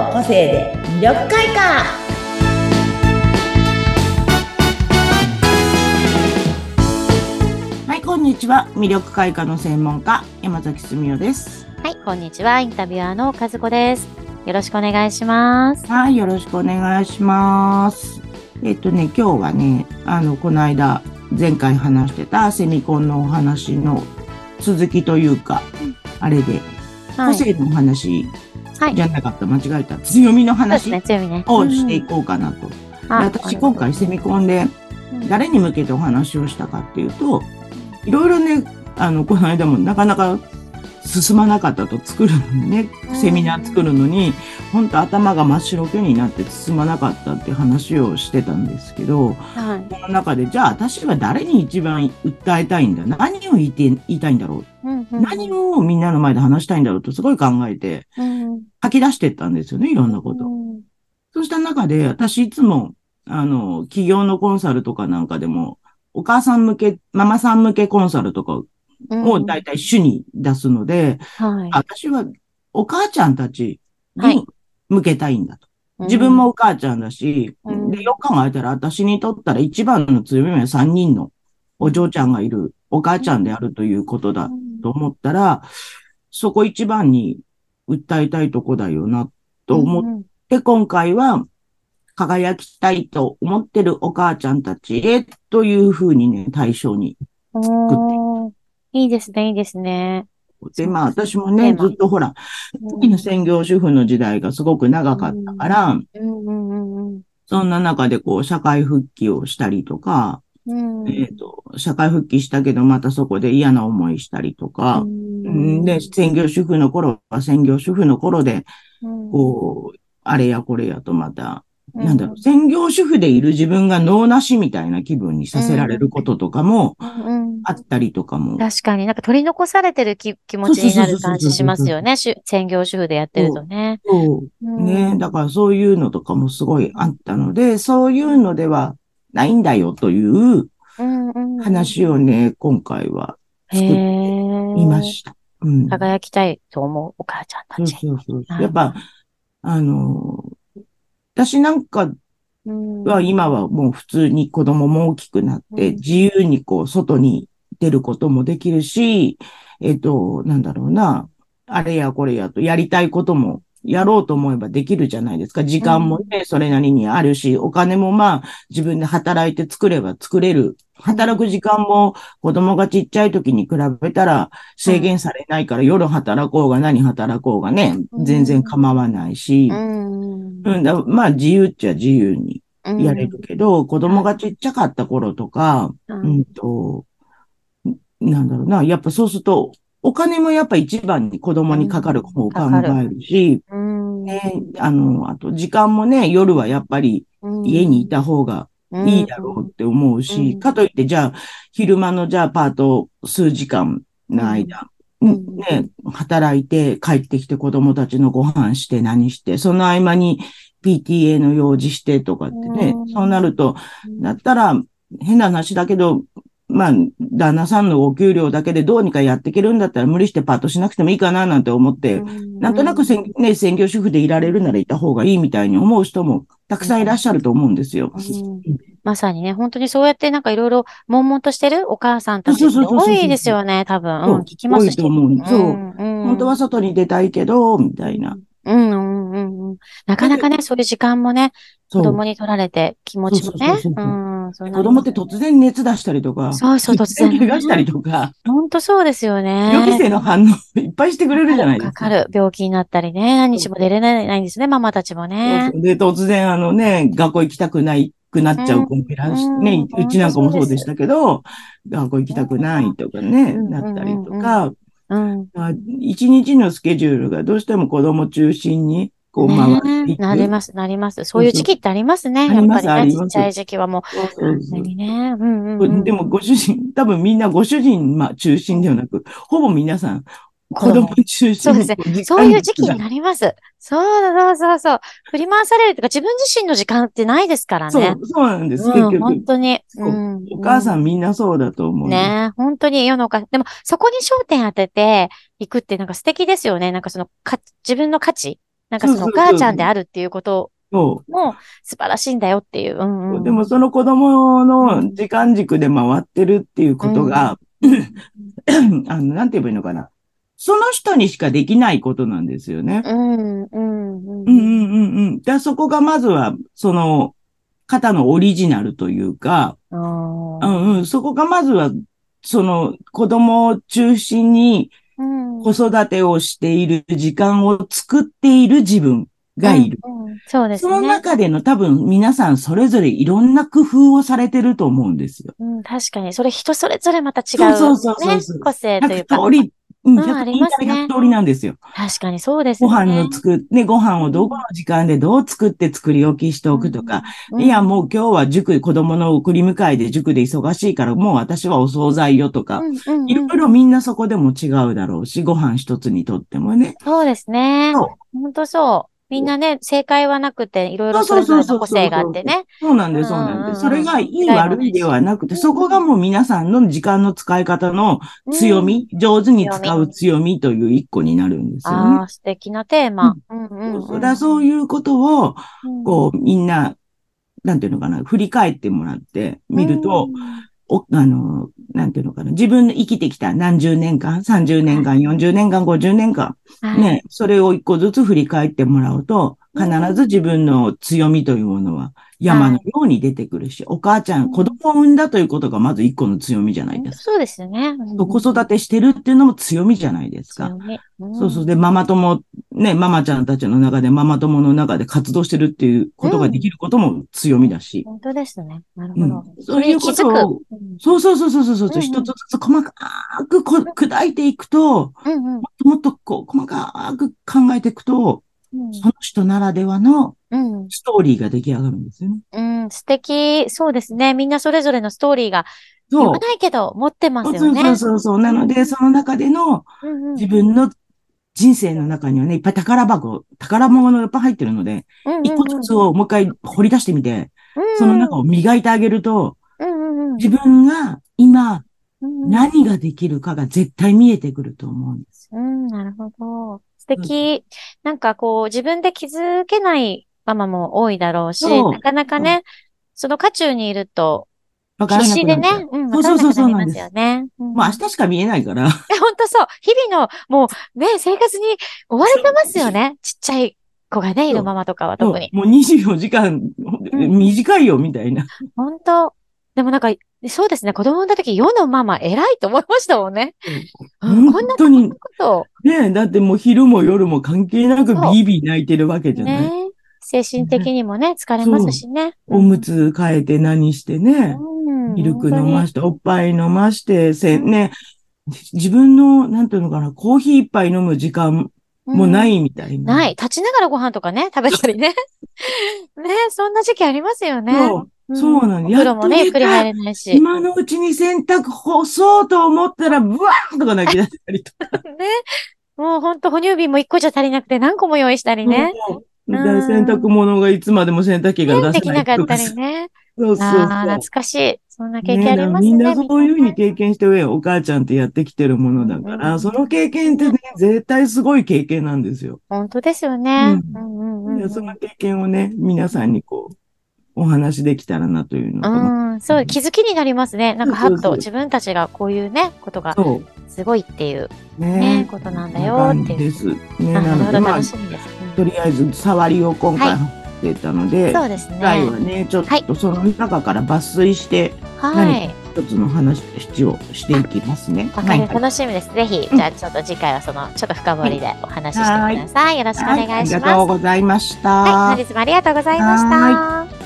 の個性で魅力開花。はいこんにちは。魅力開花の専門家山崎澄夫です。はいこんにちは。インタビュアーの和子です。よろしくお願いします。はいよろしくお願いします。えっとね今日はねあのこの間前回話してたセミコンのお話の続きというか、あれで、個性のお話じゃなかった、間違えた、強みの話？をしていこうかなと。私、今回セミコンで誰に向けてお話をしたかっていうと、いろいろね、あの、この間もなかなか進まなかったと作るのにね、セミナー作るのに、本当頭が真っ白けになって進まなかったって話をしてたんですけど、はい、この中で、じゃあ私は誰に一番訴えたいんだ？何を言いて言いたいんだろう、うんうん、何をみんなの前で話したいんだろうとすごい考えて、書き出してったんですよね、いろんなこと。うん、そうした中で、私いつも、あの、企業のコンサルとかなんかでも、お母さん向け、ママさん向けコンサルとかを大体主に出すので、はい、私はお母ちゃんたちに向けたいんだと。自分もお母ちゃんだし、うん、で、よく考えたら私にとったら一番の強みは3人のお嬢ちゃんがいるお母ちゃんであるということだと思ったら、そこ一番に訴えたいとこだよなと思って、今回は輝きたいと思ってるお母ちゃんたちへというふうにね、対象に作っていいですね、いいですね。で、まあ私もね、ずっとほら、うん、専業主婦の時代がすごく長かったから、そんな中でこう、社会復帰をしたりとか、うん、えっ、ー、と、社会復帰したけど、またそこで嫌な思いしたりとか、うん、で、専業主婦の頃は専業主婦の頃で、こう、あれやこれやとまた、なんだろう、専業主婦でいる自分が脳なしみたいな気分にさせられることとかも、あったりとかも。確かに。なんか取り残されてる気気持ちになる感じしますよね。専業主婦でやってるとね。そう。ね。だからそういうのとかもすごいあったので、そういうのではないんだよという話をね、今回は作ってみました。うん、輝きたいと思うお母ちゃんたち。そうそうそう。やっぱ、あの、私なんかは今はもう普通に子供も大きくなって、自由にこう外に出ることもできるし、えっ、と、なんだろうな、あれやこれやとやりたいこともやろうと思えばできるじゃないですか。時間もね、それなりにあるし、お金もまあ自分で働いて作れば作れる。働く時間も子供がちっちゃい時に比べたら制限されないから、夜働こうが何働こうがね、全然構わないし、うん。だまあ自由っちゃ自由にやれるけど、子供がちっちゃかった頃とか、うん。と、なんだろうな、やっぱそうすると、お金もやっぱ一番に子供にかかる方を考えるし、うん、ね、あの、あと時間もね、夜はやっぱり家にいた方がいいだろうって思うし、うん、かといってじゃあ、昼間のじゃあパート数時間の間、うん、ね、働いて帰ってきて子供たちのご飯して何して、その合間に PTA の用事してとかってね、そうなると、だったら変な話だけど、まあ、旦那さんのお給料だけでどうにかやっていけるんだったら無理してパートしなくてもいいかななんて思って、なんとなくせね、専業主婦でいられるならいた方がいいみたいに思う人もたくさんいらっしゃると思うんですよ。まさにね、本当にそうやってなんかいろいろ悶々としてるお母さんたち多いですよね、多分。うん、聞きますし。多いと思う。そう、本当は外に出たいけど、みたいな。うんうんうんうん。なかなかね、そういう時間もね、子供に取られて気持ちもね。子供って突然熱出したりとか、そうそう、突然。怪我したりとか。本当そうですよね。予期性の反応いっぱいしてくれるじゃないですか。かかる。病気になったりね、何日も出れないんですね、ママたちもね。で、突然あのね、学校行きたくないくなっちゃう子もいらし、ね、うちなんかもそうでしたけど、学校行きたくないとかね、なったりとか、一日のスケジュールがどうしても子供中心にこう回っていく、なります、なります。そういう時期ってありますね。やっぱりね、ちっちゃい時期はもう。そうそうそうね、うんうん、でもご主人、多分みんなご主人、まあ中心ではなく、ほぼ皆さん、子供中心そうですね。そういう時期になります。そうそうそうそう。振り回されるとか、自分自身の時間ってないですからね。そう、そうなんです。うん、結局。本当に、うん。お母さんみんなそうだと思う。ね本当に世の中。でも、そこに焦点当てていくってなんか素敵ですよね。なんかその、か、自分の価値なんかそのお母ちゃんであるっていうことそも素晴らしいんだよっていう。うんうう。ん、でもその子供うのん時間軸で回ってるっていうことが、うん、あの、なんて言えばいいのかな。その人にしかできないことなんですよね。うん、うん、うん。うんうんうんうん。だからそこがまずは、その、方のオリジナルというか、あうーんうん、そこがまずは、その子供を中心にうん子育てをしている時間を作っている自分がいる。うんうんそうですそのね。中での多分皆さんそれぞれいろんな工夫をされてると思うんですよ。うん、確かに。それ人それぞれまた違う、ね。そうそうそうそう個性という100か。通り、うん、うん100ありますね100通りなんですよ。確かにそうですね。飯の作っ、ね、ご飯をどこの時間でどう作って作り置きしておくとか、うん、いや、もう今日は塾、子供の送り迎えで塾で忙しいから、もう私はお惣菜よとか、いろいろみんなそこでも違うだろうし、ご飯一つにとってもね。そうですね。本当そう。みんなね、正解はなくて、いろいろそれぞれの個性があってね。そうなんです、そうなんです。それがいい悪いではなくて、そこがもう皆さんの時間の使い方の強み、上手に使う強みという一個になるんですよね。ああ、素敵なテーマ。うんうんうん。そうだからそういうことを、うん、こう、みんな、なんていうのかな、振り返ってもらって見ると、お、あの、なんていうのかな、自分の生きてきた何十年間、30年間、40年間、50年間、ね、それを一個ずつ振り返ってもらうと、必ず自分の強みというものは山のように出てくるし、お母ちゃうんん、子供を産んだということがまず一個の強みじゃないですか。そうですよね。子育てしてるっていうのも強みじゃないですか。そうそう。で、ママ友、ね、ママちゃんたちの中で、ママ友の中で活動してるっていうことができることも強みだし。本当ですね。なるほど。うんそういうことをそうんそうそうそうそうそうそう、うんうん一つずつ細かくこ砕いていくと、うんうんもっともっとこう細かく考えていくと、うんその人ならではのうんストーリーが出来上がるんですよね。うん、素敵。そうですね。みんなそれぞれのストーリーが言そうわ。ないけど持ってますよね。そうそうそう。なので、その中でのうんうん自分の人生の中にはね、いっぱい宝箱、宝物がいっぱい入ってるので、うんうんうん一個ずつをもう一回掘り出してみて、その中を磨いてあげると、うんうんうん自分が今うんうん何ができるかが絶対見えてくると思うんですよ。うん、なるほど。素敵。なんかこう、自分で気づけないママも多いだろうし、なかなかね、その渦中にいると、必死でね、うん、そうそうそうそうわからなくなりますよね。うんもう明日しか見えないから。本当そう。日々の、もうね、生活に追われてますよね。ちっちゃい子がね、いるママとかは特に。もう24時間、短いよ、みたいな。本当でもなんか、そうですね。子供産んだ時、世のママ偉いと思いましたもんね。うん本当に、ねえ、だってもう昼も夜も関係なくビービー泣いてるわけじゃない。ね。精神的にもね、疲れますしね。おむつ変えて何してね、うんミルク飲まして、おっぱい飲まして、せ、ね、自分の、なんていうのかな、コーヒー一杯飲む時間もなうんいみたいな。ない。立ちながらご飯とかね、食べたりね。ね、そんな時期ありますよね。そう、なの。お風呂もね、ゆっくり入れないし。ね。今のうちに洗濯干そうと思ったら、ブワーンとか泣き出したりとか。もうほんと、哺乳瓶も一個じゃ足りなくて何個も用意したりね。そうで洗濯物がいつまでも洗濯機がねでき出せないなかった。りね。そうそうああ、そう。懐かしい。そんな経験ありますね。みんなそういうふうに経験して上、お母ちゃんってやってきてるものだかうんら、その経験ってね、絶対すごい経験なんですよ。本当ですよね。ううんうんうんうんその経験をね、皆さんにこう、お話できたらなというのと、うん、そう、気づきになりますね。なんか、はっと自分たちがこういうね、ことが。すごいっていうねね、ことなんだよ感っていう。じです。ね、あなるほど、なので、まあ楽、しみです。とりあえず、触りを今回は出たので、そうです次回はね。ね、ちょっはいとその中から抜粋して、はい。一つの話をしていきますね。わかりはい楽しみです。ぜひ、うんじゃあちょっと次回はその、ちょっと深掘りでお話ししてください。よろしくお願いします。はありがとうございました。はい、本日もありがとうございました。